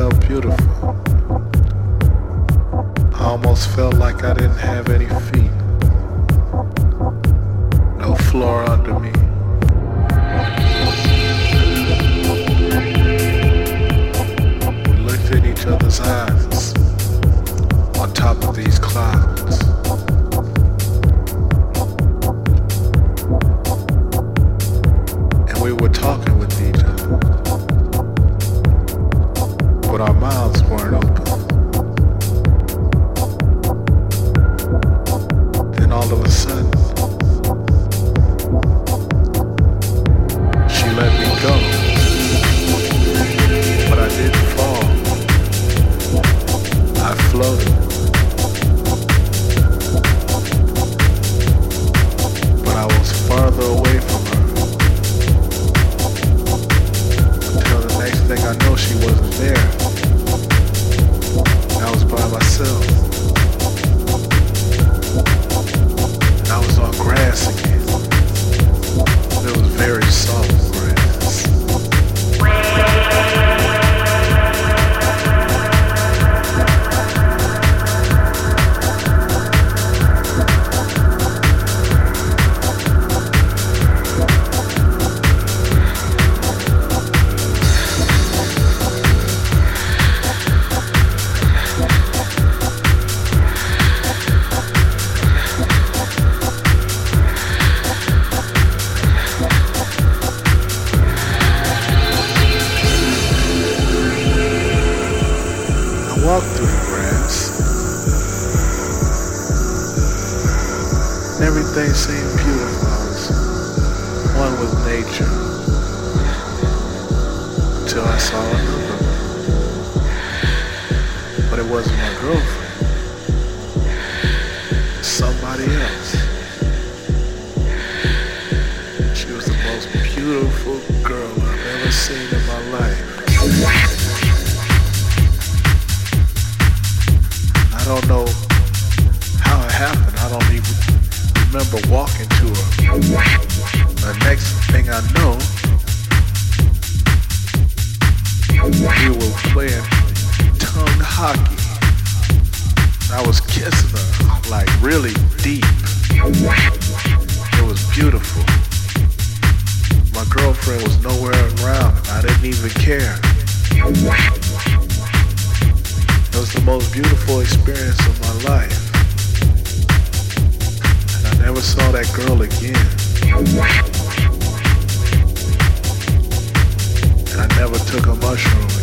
felt beautiful. I almost felt like I didn't have any feet, no floor under me. We looked in each other's eyes on top of these clouds. And we were talking. the most beautiful experience of my life. And I never saw that girl again. And I never took a mushroom.